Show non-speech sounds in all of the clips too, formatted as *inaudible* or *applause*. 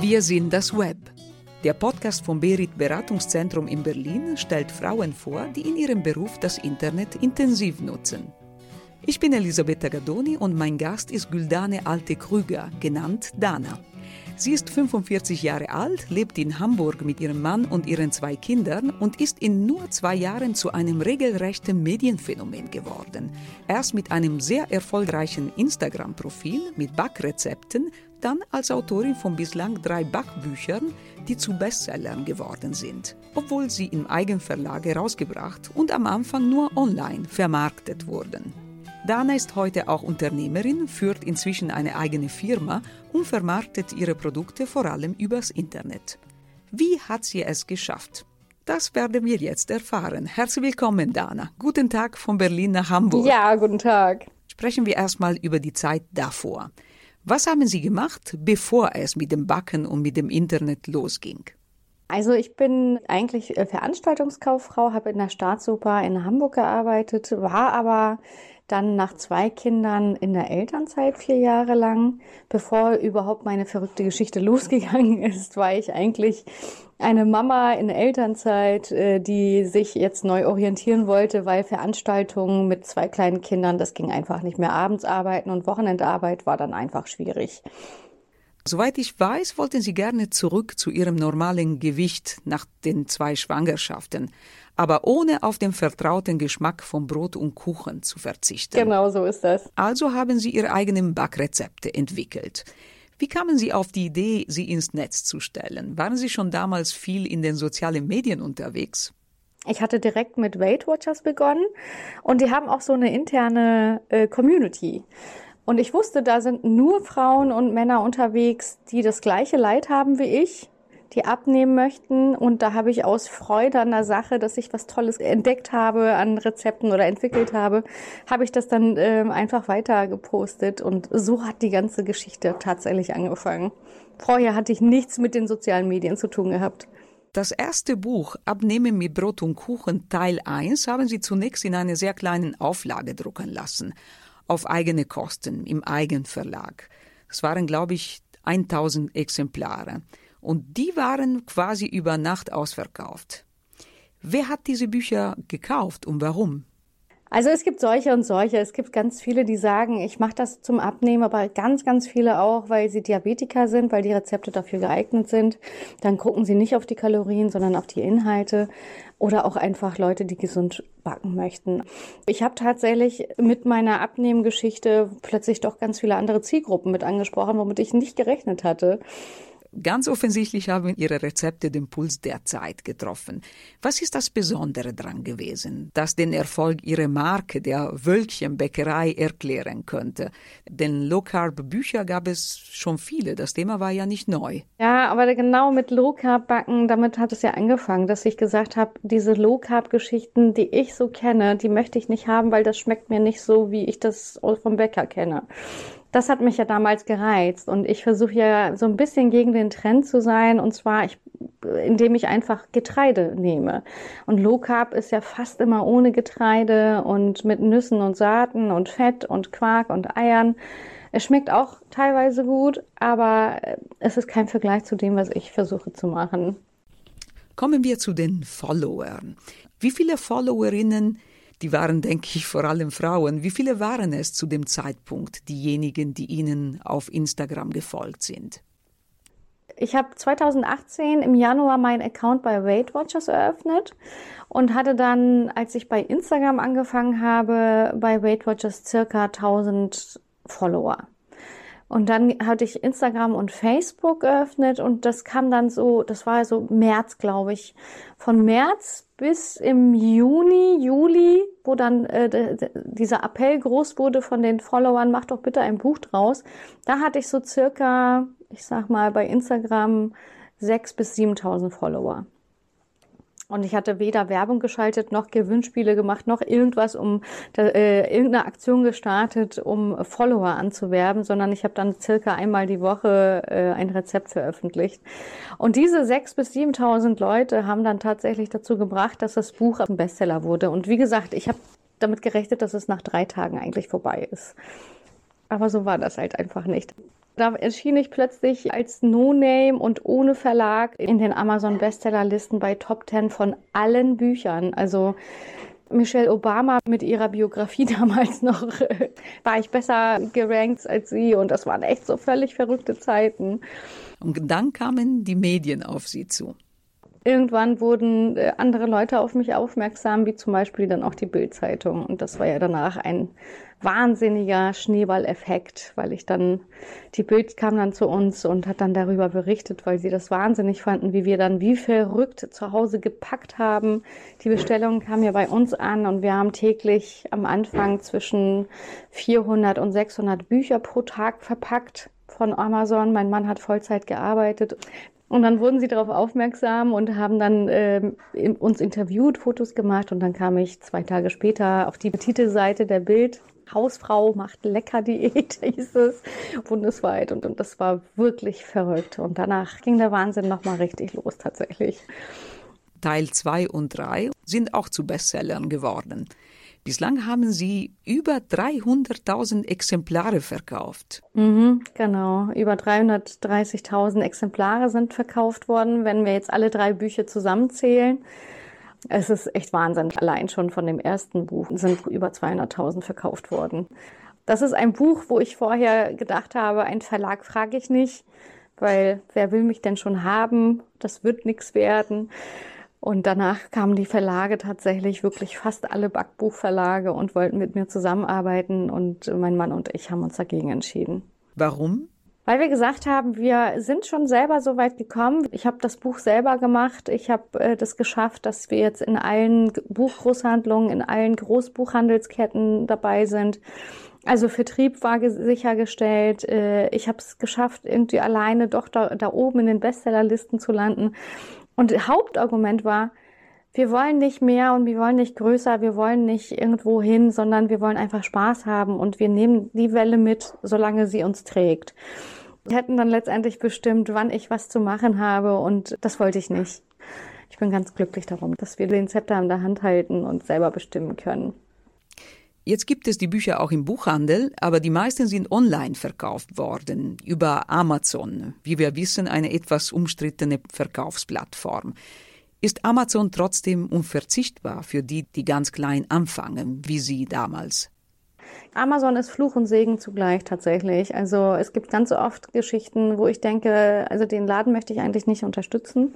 Wir sind das Web. Der Podcast vom Berit Beratungszentrum in Berlin stellt Frauen vor, die in ihrem Beruf das Internet intensiv nutzen. Ich bin Elisabeth Tagadoni und mein Gast ist Güldane Alte-Krüger, genannt Dana. Sie ist 45 Jahre alt, lebt in Hamburg mit ihrem Mann und ihren zwei Kindern und ist in nur zwei Jahren zu einem regelrechten Medienphänomen geworden. Erst mit einem sehr erfolgreichen Instagram-Profil mit Backrezepten, dann als Autorin von bislang drei Backbüchern, die zu Bestsellern geworden sind, obwohl sie im Eigenverlag herausgebracht und am Anfang nur online vermarktet wurden. Dana ist heute auch Unternehmerin, führt inzwischen eine eigene Firma und vermarktet ihre Produkte vor allem übers Internet. Wie hat sie es geschafft? Das werden wir jetzt erfahren. Herzlich willkommen, Dana. Guten Tag von Berlin nach Hamburg. Ja, guten Tag. Sprechen wir erstmal über die Zeit davor. Was haben Sie gemacht, bevor es mit dem Backen und mit dem Internet losging? Also ich bin eigentlich äh, Veranstaltungskauffrau, habe in der Staatsoper in Hamburg gearbeitet, war aber dann nach zwei Kindern in der Elternzeit vier Jahre lang. Bevor überhaupt meine verrückte Geschichte *laughs* losgegangen ist, war ich eigentlich eine Mama in Elternzeit, äh, die sich jetzt neu orientieren wollte, weil Veranstaltungen mit zwei kleinen Kindern, das ging einfach nicht mehr. Abends arbeiten und Wochenendarbeit war dann einfach schwierig. Soweit ich weiß, wollten Sie gerne zurück zu Ihrem normalen Gewicht nach den zwei Schwangerschaften aber ohne auf den vertrauten Geschmack von Brot und Kuchen zu verzichten. Genau so ist das. Also haben Sie Ihre eigenen Backrezepte entwickelt. Wie kamen Sie auf die Idee, sie ins Netz zu stellen? Waren Sie schon damals viel in den sozialen Medien unterwegs? Ich hatte direkt mit Weight Watchers begonnen und die haben auch so eine interne äh, Community. Und ich wusste, da sind nur Frauen und Männer unterwegs, die das gleiche Leid haben wie ich die abnehmen möchten. Und da habe ich aus Freude an der Sache, dass ich was Tolles entdeckt habe an Rezepten oder entwickelt habe, habe ich das dann äh, einfach weiter gepostet. Und so hat die ganze Geschichte tatsächlich angefangen. Vorher hatte ich nichts mit den sozialen Medien zu tun gehabt. Das erste Buch Abnehmen mit Brot und Kuchen Teil 1 haben Sie zunächst in einer sehr kleinen Auflage drucken lassen, auf eigene Kosten im Eigenverlag. Es waren, glaube ich, 1000 Exemplare und die waren quasi über Nacht ausverkauft. Wer hat diese Bücher gekauft und warum? Also es gibt solche und solche. Es gibt ganz viele, die sagen, ich mache das zum Abnehmen, aber ganz, ganz viele auch, weil sie Diabetiker sind, weil die Rezepte dafür geeignet sind. Dann gucken sie nicht auf die Kalorien, sondern auf die Inhalte. Oder auch einfach Leute, die gesund backen möchten. Ich habe tatsächlich mit meiner Abnehmgeschichte plötzlich doch ganz viele andere Zielgruppen mit angesprochen, womit ich nicht gerechnet hatte. Ganz offensichtlich haben Ihre Rezepte den Puls der Zeit getroffen. Was ist das Besondere daran gewesen, das den Erfolg Ihrer Marke, der Wölkchenbäckerei, erklären könnte? Denn Low-Carb-Bücher gab es schon viele. Das Thema war ja nicht neu. Ja, aber genau mit Low-Carb-Backen, damit hat es ja angefangen, dass ich gesagt habe, diese Low-Carb-Geschichten, die ich so kenne, die möchte ich nicht haben, weil das schmeckt mir nicht so, wie ich das vom Bäcker kenne das hat mich ja damals gereizt und ich versuche ja so ein bisschen gegen den Trend zu sein und zwar ich, indem ich einfach Getreide nehme. Und Low Carb ist ja fast immer ohne Getreide und mit Nüssen und Saaten und Fett und Quark und Eiern. Es schmeckt auch teilweise gut, aber es ist kein Vergleich zu dem, was ich versuche zu machen. Kommen wir zu den Followern. Wie viele Followerinnen die waren, denke ich, vor allem Frauen. Wie viele waren es zu dem Zeitpunkt, diejenigen, die Ihnen auf Instagram gefolgt sind? Ich habe 2018 im Januar meinen Account bei Weight Watchers eröffnet und hatte dann, als ich bei Instagram angefangen habe, bei Weight Watchers circa 1000 Follower. Und dann hatte ich Instagram und Facebook geöffnet und das kam dann so, das war so März, glaube ich. Von März bis im Juni, Juli, wo dann äh, dieser Appell groß wurde von den Followern, mach doch bitte ein Buch draus. Da hatte ich so circa, ich sag mal, bei Instagram sechs bis 7.000 Follower. Und ich hatte weder Werbung geschaltet, noch Gewinnspiele gemacht, noch irgendwas, um äh, irgendeine Aktion gestartet, um Follower anzuwerben, sondern ich habe dann circa einmal die Woche äh, ein Rezept veröffentlicht. Und diese sechs bis 7.000 Leute haben dann tatsächlich dazu gebracht, dass das Buch ein Bestseller wurde. Und wie gesagt, ich habe damit gerechnet, dass es nach drei Tagen eigentlich vorbei ist. Aber so war das halt einfach nicht. Da erschien ich plötzlich als No-Name und ohne Verlag in den Amazon Bestsellerlisten bei Top 10 von allen Büchern. Also Michelle Obama mit ihrer Biografie *laughs* damals noch war ich besser gerankt als sie und das waren echt so völlig verrückte Zeiten. Und dann kamen die Medien auf sie zu. Irgendwann wurden äh, andere Leute auf mich aufmerksam, wie zum Beispiel dann auch die Bildzeitung. Und das war ja danach ein wahnsinniger Schneeballeffekt, weil ich dann, die Bild kam dann zu uns und hat dann darüber berichtet, weil sie das wahnsinnig fanden, wie wir dann wie verrückt zu Hause gepackt haben. Die Bestellungen kamen ja bei uns an und wir haben täglich am Anfang zwischen 400 und 600 Bücher pro Tag verpackt von Amazon. Mein Mann hat Vollzeit gearbeitet. Und dann wurden sie darauf aufmerksam und haben dann äh, in, uns interviewt, Fotos gemacht und dann kam ich zwei Tage später auf die Titelseite der Bild. Hausfrau macht lecker Diät, *laughs* hieß es, bundesweit. Und, und das war wirklich verrückt. Und danach ging der Wahnsinn nochmal richtig los tatsächlich. Teil 2 und 3 sind auch zu Bestsellern geworden. Bislang haben Sie über 300.000 Exemplare verkauft. Mhm, genau, über 330.000 Exemplare sind verkauft worden, wenn wir jetzt alle drei Bücher zusammenzählen. Es ist echt Wahnsinn. Allein schon von dem ersten Buch sind über 200.000 verkauft worden. Das ist ein Buch, wo ich vorher gedacht habe, ein Verlag frage ich nicht, weil wer will mich denn schon haben? Das wird nichts werden. Und danach kamen die Verlage tatsächlich, wirklich fast alle Backbuchverlage und wollten mit mir zusammenarbeiten. Und mein Mann und ich haben uns dagegen entschieden. Warum? Weil wir gesagt haben, wir sind schon selber so weit gekommen. Ich habe das Buch selber gemacht. Ich habe äh, das geschafft, dass wir jetzt in allen Buchgroßhandlungen, in allen Großbuchhandelsketten dabei sind. Also Vertrieb war sichergestellt. Äh, ich habe es geschafft, irgendwie alleine doch da, da oben in den Bestsellerlisten zu landen. Und Hauptargument war, wir wollen nicht mehr und wir wollen nicht größer, wir wollen nicht irgendwo hin, sondern wir wollen einfach Spaß haben und wir nehmen die Welle mit, solange sie uns trägt. Wir hätten dann letztendlich bestimmt, wann ich was zu machen habe und das wollte ich nicht. Ich bin ganz glücklich darum, dass wir den Zepter in der Hand halten und selber bestimmen können. Jetzt gibt es die Bücher auch im Buchhandel, aber die meisten sind online verkauft worden, über Amazon, wie wir wissen, eine etwas umstrittene Verkaufsplattform. Ist Amazon trotzdem unverzichtbar für die, die ganz klein anfangen, wie Sie damals? Amazon ist Fluch und Segen zugleich tatsächlich. Also es gibt ganz oft Geschichten, wo ich denke, also den Laden möchte ich eigentlich nicht unterstützen.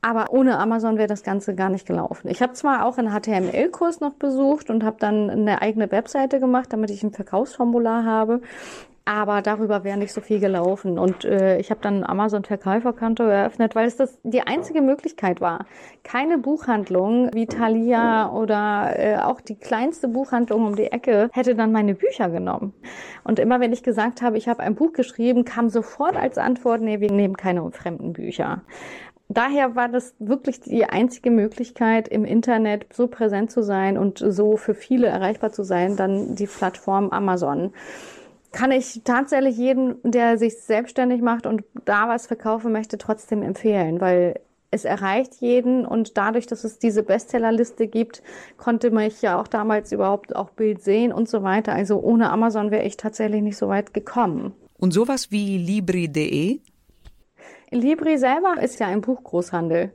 Aber ohne Amazon wäre das Ganze gar nicht gelaufen. Ich habe zwar auch einen HTML-Kurs noch besucht und habe dann eine eigene Webseite gemacht, damit ich ein Verkaufsformular habe. Aber darüber wäre nicht so viel gelaufen. Und äh, ich habe dann Amazon Verkäuferkonto eröffnet, weil es das die einzige Möglichkeit war. Keine Buchhandlung wie Thalia oder äh, auch die kleinste Buchhandlung um die Ecke hätte dann meine Bücher genommen. Und immer wenn ich gesagt habe, ich habe ein Buch geschrieben, kam sofort als Antwort, nee, wir nehmen keine fremden Bücher. Daher war das wirklich die einzige Möglichkeit, im Internet so präsent zu sein und so für viele erreichbar zu sein, dann die Plattform Amazon kann ich tatsächlich jeden, der sich selbstständig macht und da was verkaufen möchte, trotzdem empfehlen, weil es erreicht jeden und dadurch, dass es diese Bestsellerliste gibt, konnte man ja auch damals überhaupt auch Bild sehen und so weiter. Also ohne Amazon wäre ich tatsächlich nicht so weit gekommen. Und sowas wie Libri.de? Libri selber ist ja ein Buchgroßhandel.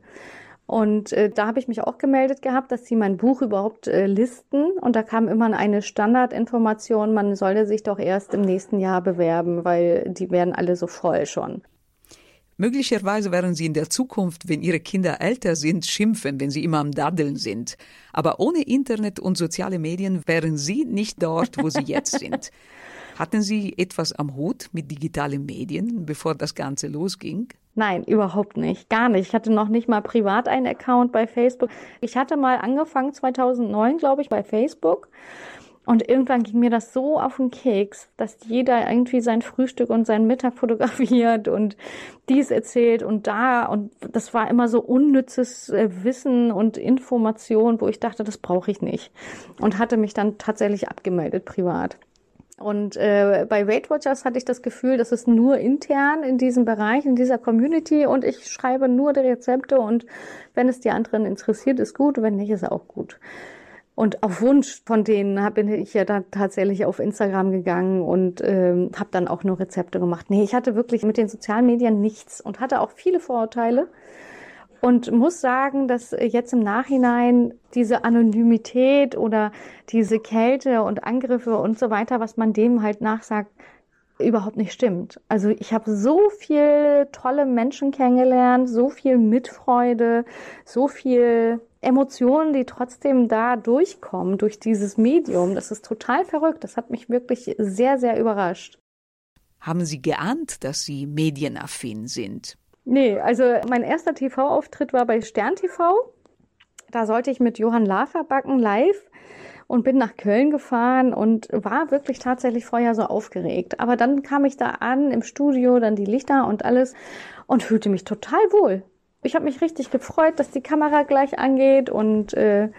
Und äh, da habe ich mich auch gemeldet gehabt, dass sie mein Buch überhaupt äh, listen. Und da kam immer eine Standardinformation, man solle sich doch erst im nächsten Jahr bewerben, weil die werden alle so voll schon. Möglicherweise werden Sie in der Zukunft, wenn Ihre Kinder älter sind, schimpfen, wenn sie immer am Daddeln sind. Aber ohne Internet und soziale Medien wären Sie nicht dort, wo Sie jetzt sind. *laughs* Hatten Sie etwas am Hut mit digitalen Medien, bevor das Ganze losging? Nein, überhaupt nicht. Gar nicht. Ich hatte noch nicht mal privat einen Account bei Facebook. Ich hatte mal angefangen 2009, glaube ich, bei Facebook. Und irgendwann ging mir das so auf den Keks, dass jeder irgendwie sein Frühstück und seinen Mittag *laughs* fotografiert und dies erzählt und da. Und das war immer so unnützes äh, Wissen und Information, wo ich dachte, das brauche ich nicht. Und hatte mich dann tatsächlich abgemeldet privat. Und äh, bei Weight Watchers hatte ich das Gefühl, das ist nur intern in diesem Bereich, in dieser Community und ich schreibe nur die Rezepte und wenn es die anderen interessiert, ist gut, wenn nicht, ist auch gut. Und auf Wunsch von denen bin ich ja dann tatsächlich auf Instagram gegangen und ähm, habe dann auch nur Rezepte gemacht. Nee, ich hatte wirklich mit den sozialen Medien nichts und hatte auch viele Vorurteile. Und muss sagen, dass jetzt im Nachhinein diese Anonymität oder diese Kälte und Angriffe und so weiter, was man dem halt nachsagt, überhaupt nicht stimmt. Also ich habe so viel tolle Menschen kennengelernt, so viel Mitfreude, so viel Emotionen, die trotzdem da durchkommen durch dieses Medium. Das ist total verrückt. Das hat mich wirklich sehr, sehr überrascht. Haben Sie geahnt, dass Sie medienaffin sind? Nee, also mein erster TV-Auftritt war bei Stern TV. Da sollte ich mit Johann Lafer backen live und bin nach Köln gefahren und war wirklich tatsächlich vorher so aufgeregt. Aber dann kam ich da an im Studio, dann die Lichter und alles und fühlte mich total wohl. Ich habe mich richtig gefreut, dass die Kamera gleich angeht und äh,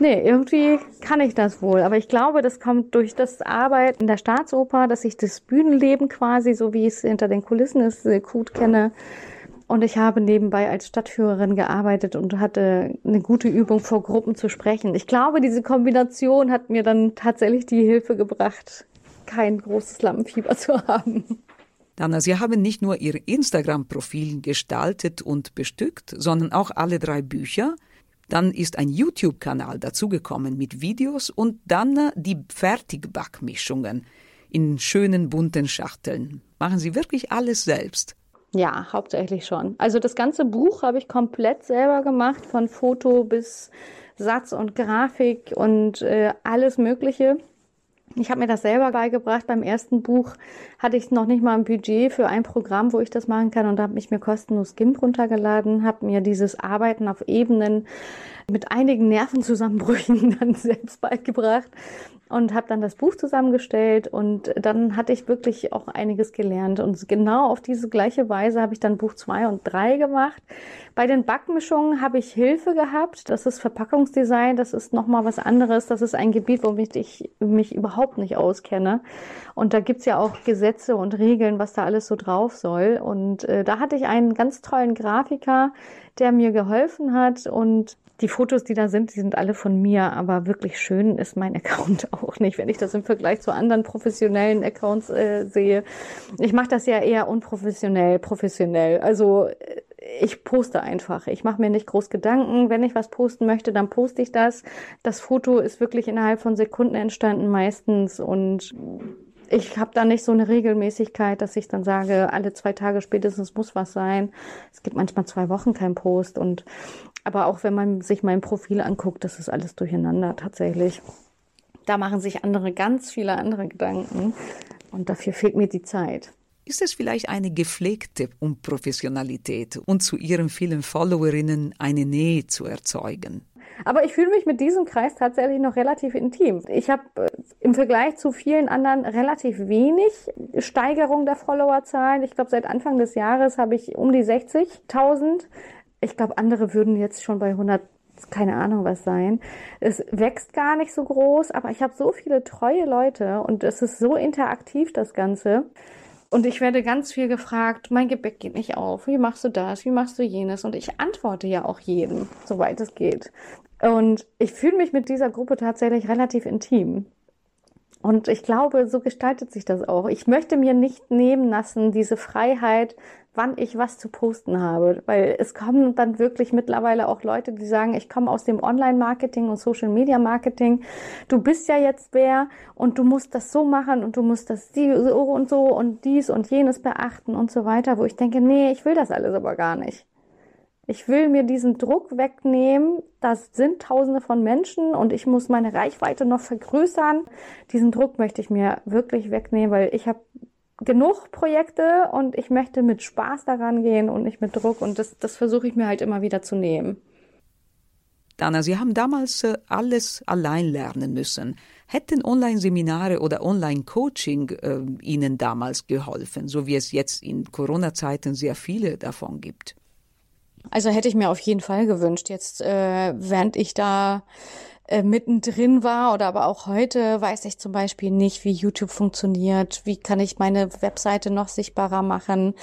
nee, irgendwie kann ich das wohl. Aber ich glaube, das kommt durch das Arbeiten in der Staatsoper, dass ich das Bühnenleben quasi, so wie es hinter den Kulissen ist, gut kenne. Und ich habe nebenbei als Stadtführerin gearbeitet und hatte eine gute Übung vor Gruppen zu sprechen. Ich glaube, diese Kombination hat mir dann tatsächlich die Hilfe gebracht, kein großes Lampenfieber zu haben. Dana, Sie haben nicht nur Ihr Instagram-Profil gestaltet und bestückt, sondern auch alle drei Bücher. Dann ist ein YouTube-Kanal dazugekommen mit Videos und dann die Fertigbackmischungen in schönen bunten Schachteln. Machen Sie wirklich alles selbst? Ja, hauptsächlich schon. Also das ganze Buch habe ich komplett selber gemacht, von Foto bis Satz und Grafik und äh, alles Mögliche. Ich habe mir das selber beigebracht. Beim ersten Buch hatte ich noch nicht mal ein Budget für ein Programm, wo ich das machen kann und habe mich mir kostenlos GIMP runtergeladen, habe mir dieses Arbeiten auf Ebenen mit einigen Nervenzusammenbrüchen *laughs* dann selbst beigebracht und habe dann das Buch zusammengestellt und dann hatte ich wirklich auch einiges gelernt und genau auf diese gleiche Weise habe ich dann Buch zwei und drei gemacht. Bei den Backmischungen habe ich Hilfe gehabt. Das ist Verpackungsdesign, das ist nochmal was anderes. Das ist ein Gebiet, womit ich mich überhaupt nicht auskenne. Und da gibt's ja auch Gesetze und Regeln, was da alles so drauf soll. Und äh, da hatte ich einen ganz tollen Grafiker, der mir geholfen hat und die Fotos, die da sind, die sind alle von mir, aber wirklich schön ist mein *laughs* Account auch nicht, wenn ich das im Vergleich zu anderen professionellen Accounts äh, sehe. Ich mache das ja eher unprofessionell, professionell. Also äh, ich poste einfach. Ich mache mir nicht groß Gedanken. Wenn ich was posten möchte, dann poste ich das. Das Foto ist wirklich innerhalb von Sekunden entstanden meistens und ich habe da nicht so eine Regelmäßigkeit, dass ich dann sage, alle zwei Tage spätestens muss was sein. Es gibt manchmal zwei Wochen kein Post und aber auch wenn man sich mein Profil anguckt, das ist alles durcheinander tatsächlich. Da machen sich andere ganz viele andere Gedanken und dafür fehlt mir die Zeit. Ist es vielleicht eine gepflegte Unprofessionalität und zu Ihren vielen Followerinnen eine Nähe zu erzeugen? Aber ich fühle mich mit diesem Kreis tatsächlich noch relativ intim. Ich habe äh, im Vergleich zu vielen anderen relativ wenig Steigerung der Followerzahlen. Ich glaube, seit Anfang des Jahres habe ich um die 60.000. Ich glaube, andere würden jetzt schon bei 100 keine Ahnung was sein. Es wächst gar nicht so groß, aber ich habe so viele treue Leute und es ist so interaktiv das Ganze. Und ich werde ganz viel gefragt, mein Gebäck geht nicht auf, wie machst du das, wie machst du jenes? Und ich antworte ja auch jedem, soweit es geht. Und ich fühle mich mit dieser Gruppe tatsächlich relativ intim. Und ich glaube, so gestaltet sich das auch. Ich möchte mir nicht nehmen lassen, diese Freiheit, wann ich was zu posten habe. Weil es kommen dann wirklich mittlerweile auch Leute, die sagen, ich komme aus dem Online-Marketing und Social-Media-Marketing. Du bist ja jetzt wer und du musst das so machen und du musst das so und so und dies und jenes beachten und so weiter, wo ich denke, nee, ich will das alles aber gar nicht. Ich will mir diesen Druck wegnehmen. Das sind Tausende von Menschen und ich muss meine Reichweite noch vergrößern. Diesen Druck möchte ich mir wirklich wegnehmen, weil ich habe genug Projekte und ich möchte mit Spaß daran gehen und nicht mit Druck und das, das versuche ich mir halt immer wieder zu nehmen. Dana, Sie haben damals äh, alles allein lernen müssen. Hätten Online-Seminare oder Online-Coaching äh, Ihnen damals geholfen, so wie es jetzt in Corona-Zeiten sehr viele davon gibt? Also hätte ich mir auf jeden Fall gewünscht. Jetzt, äh, während ich da äh, mittendrin war oder aber auch heute weiß ich zum Beispiel nicht, wie YouTube funktioniert, wie kann ich meine Webseite noch sichtbarer machen,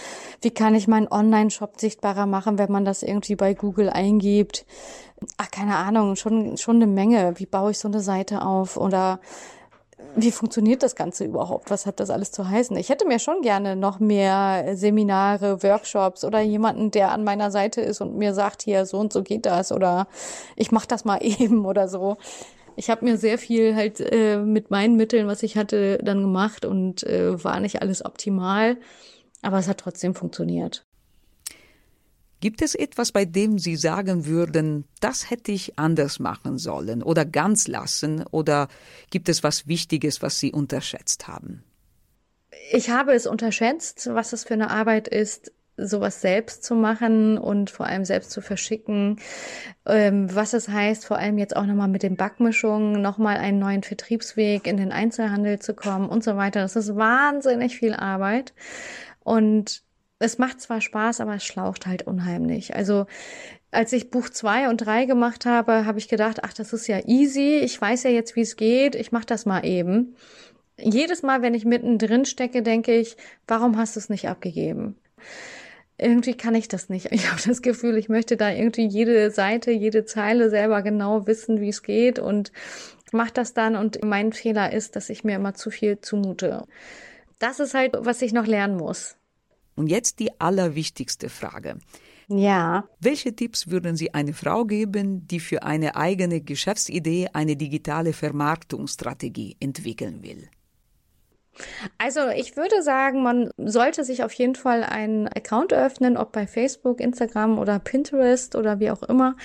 wie kann ich meinen Online-Shop sichtbarer machen, wenn man das irgendwie bei Google eingibt. Ach, keine Ahnung, schon, schon eine Menge. Wie baue ich so eine Seite auf oder wie funktioniert das Ganze überhaupt? Was hat das alles zu heißen? Ich hätte mir schon gerne noch mehr Seminare, Workshops oder jemanden, der an meiner Seite ist und mir sagt, hier, so und so geht das oder ich mache das mal *laughs* eben oder so. Ich habe mir sehr viel halt äh, mit meinen Mitteln, was ich hatte, dann gemacht und äh, war nicht alles optimal, aber es hat trotzdem funktioniert. Gibt es etwas, bei dem Sie sagen würden, das hätte ich anders machen sollen oder ganz lassen? Oder gibt es was Wichtiges, was Sie unterschätzt haben? Ich habe es unterschätzt, was es für eine Arbeit ist, sowas selbst zu machen und vor allem selbst zu verschicken. Ähm, was es heißt, vor allem jetzt auch nochmal mit den Backmischungen, nochmal einen neuen Vertriebsweg in den Einzelhandel zu kommen und so weiter. Das ist wahnsinnig viel Arbeit. Und es macht zwar Spaß, aber es schlaucht halt unheimlich. Also als ich Buch zwei und drei gemacht habe, habe ich gedacht, ach, das ist ja easy. Ich weiß ja jetzt, wie es geht. Ich mache das mal eben. Jedes Mal, wenn ich mittendrin stecke, denke ich, warum hast du es nicht abgegeben? Irgendwie kann ich das nicht. *laughs* Ich habe das Gefühl, ich möchte da irgendwie jede Seite, jede Zeile selber genau wissen, wie es geht und mache das dann. Und mein Fehler ist, dass ich mir immer zu viel zumute. Das ist halt, was ich noch lernen muss. Und jetzt die allerwichtigste Frage. Ja. Welche Tipps würden Sie einer Frau geben, die für eine eigene Geschäftsidee eine digitale Vermarktungsstrategie entwickeln will? Also ich würde sagen, man sollte sich auf jeden Fall einen Account öffnen, ob bei Facebook, Instagram oder Pinterest oder wie auch immer.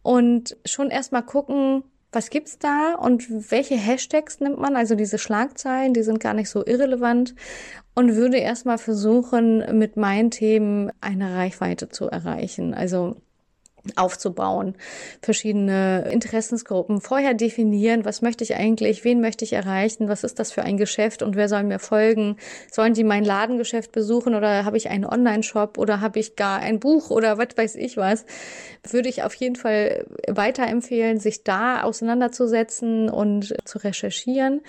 Und schon erstmal gucken, was gibt's da und welche Hashtags nimmt man? Also diese Schlagzeilen, die sind gar nicht so irrelevant und würde erstmal versuchen, mit meinen Themen eine Reichweite zu erreichen. Also aufzubauen, verschiedene Interessensgruppen vorher definieren, was möchte ich eigentlich, wen möchte ich erreichen, was ist das für ein Geschäft und wer soll mir folgen? Sollen die mein Ladengeschäft besuchen oder habe ich einen Online-Shop oder habe ich gar ein Buch oder was weiß ich was? Würde ich auf jeden Fall weiterempfehlen, sich da auseinanderzusetzen und zu recherchieren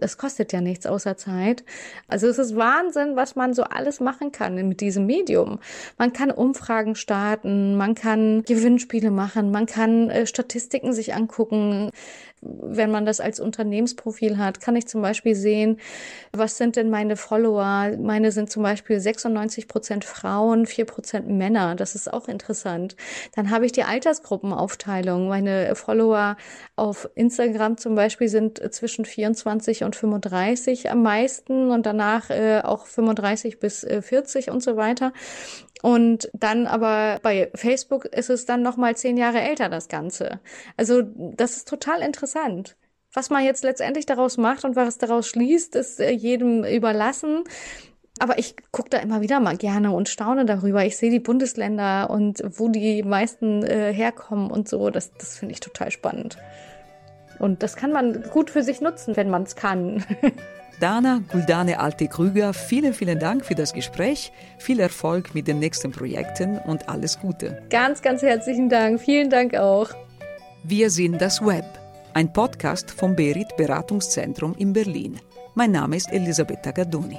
es kostet ja nichts außer Zeit. Also es ist Wahnsinn, was man so alles machen kann mit diesem Medium. Man kann Umfragen starten, man kann Gewinnspiele machen, man kann äh, Statistiken sich angucken wenn man das als Unternehmensprofil hat, kann ich zum Beispiel sehen, was sind denn meine Follower? Meine sind zum Beispiel 96 Prozent Frauen, 4 Prozent Männer. Das ist auch interessant. Dann habe ich die Altersgruppenaufteilung. Meine Follower auf Instagram zum Beispiel sind zwischen 24 und 35 am meisten und danach äh, auch 35 bis äh, 40 und so weiter. Und dann aber bei Facebook ist es dann noch mal zehn Jahre älter, das Ganze. Also das ist total interessant. Was man jetzt letztendlich daraus macht und was daraus schließt, ist äh, jedem überlassen. Aber ich gucke da immer wieder mal gerne und staune darüber. Ich sehe die Bundesländer und wo die meisten äh, herkommen und so. Das, das finde ich total spannend. Und das kann man gut für sich nutzen, wenn man es kann. *laughs* Dana Guldane Alte-Krüger, vielen, vielen Dank für das Gespräch. Viel Erfolg mit den nächsten Projekten und alles Gute. Ganz, ganz herzlichen Dank. Vielen Dank auch. Wir sind das Web, ein Podcast vom Berit Beratungszentrum in Berlin. Mein Name ist Elisabetta Gardoni.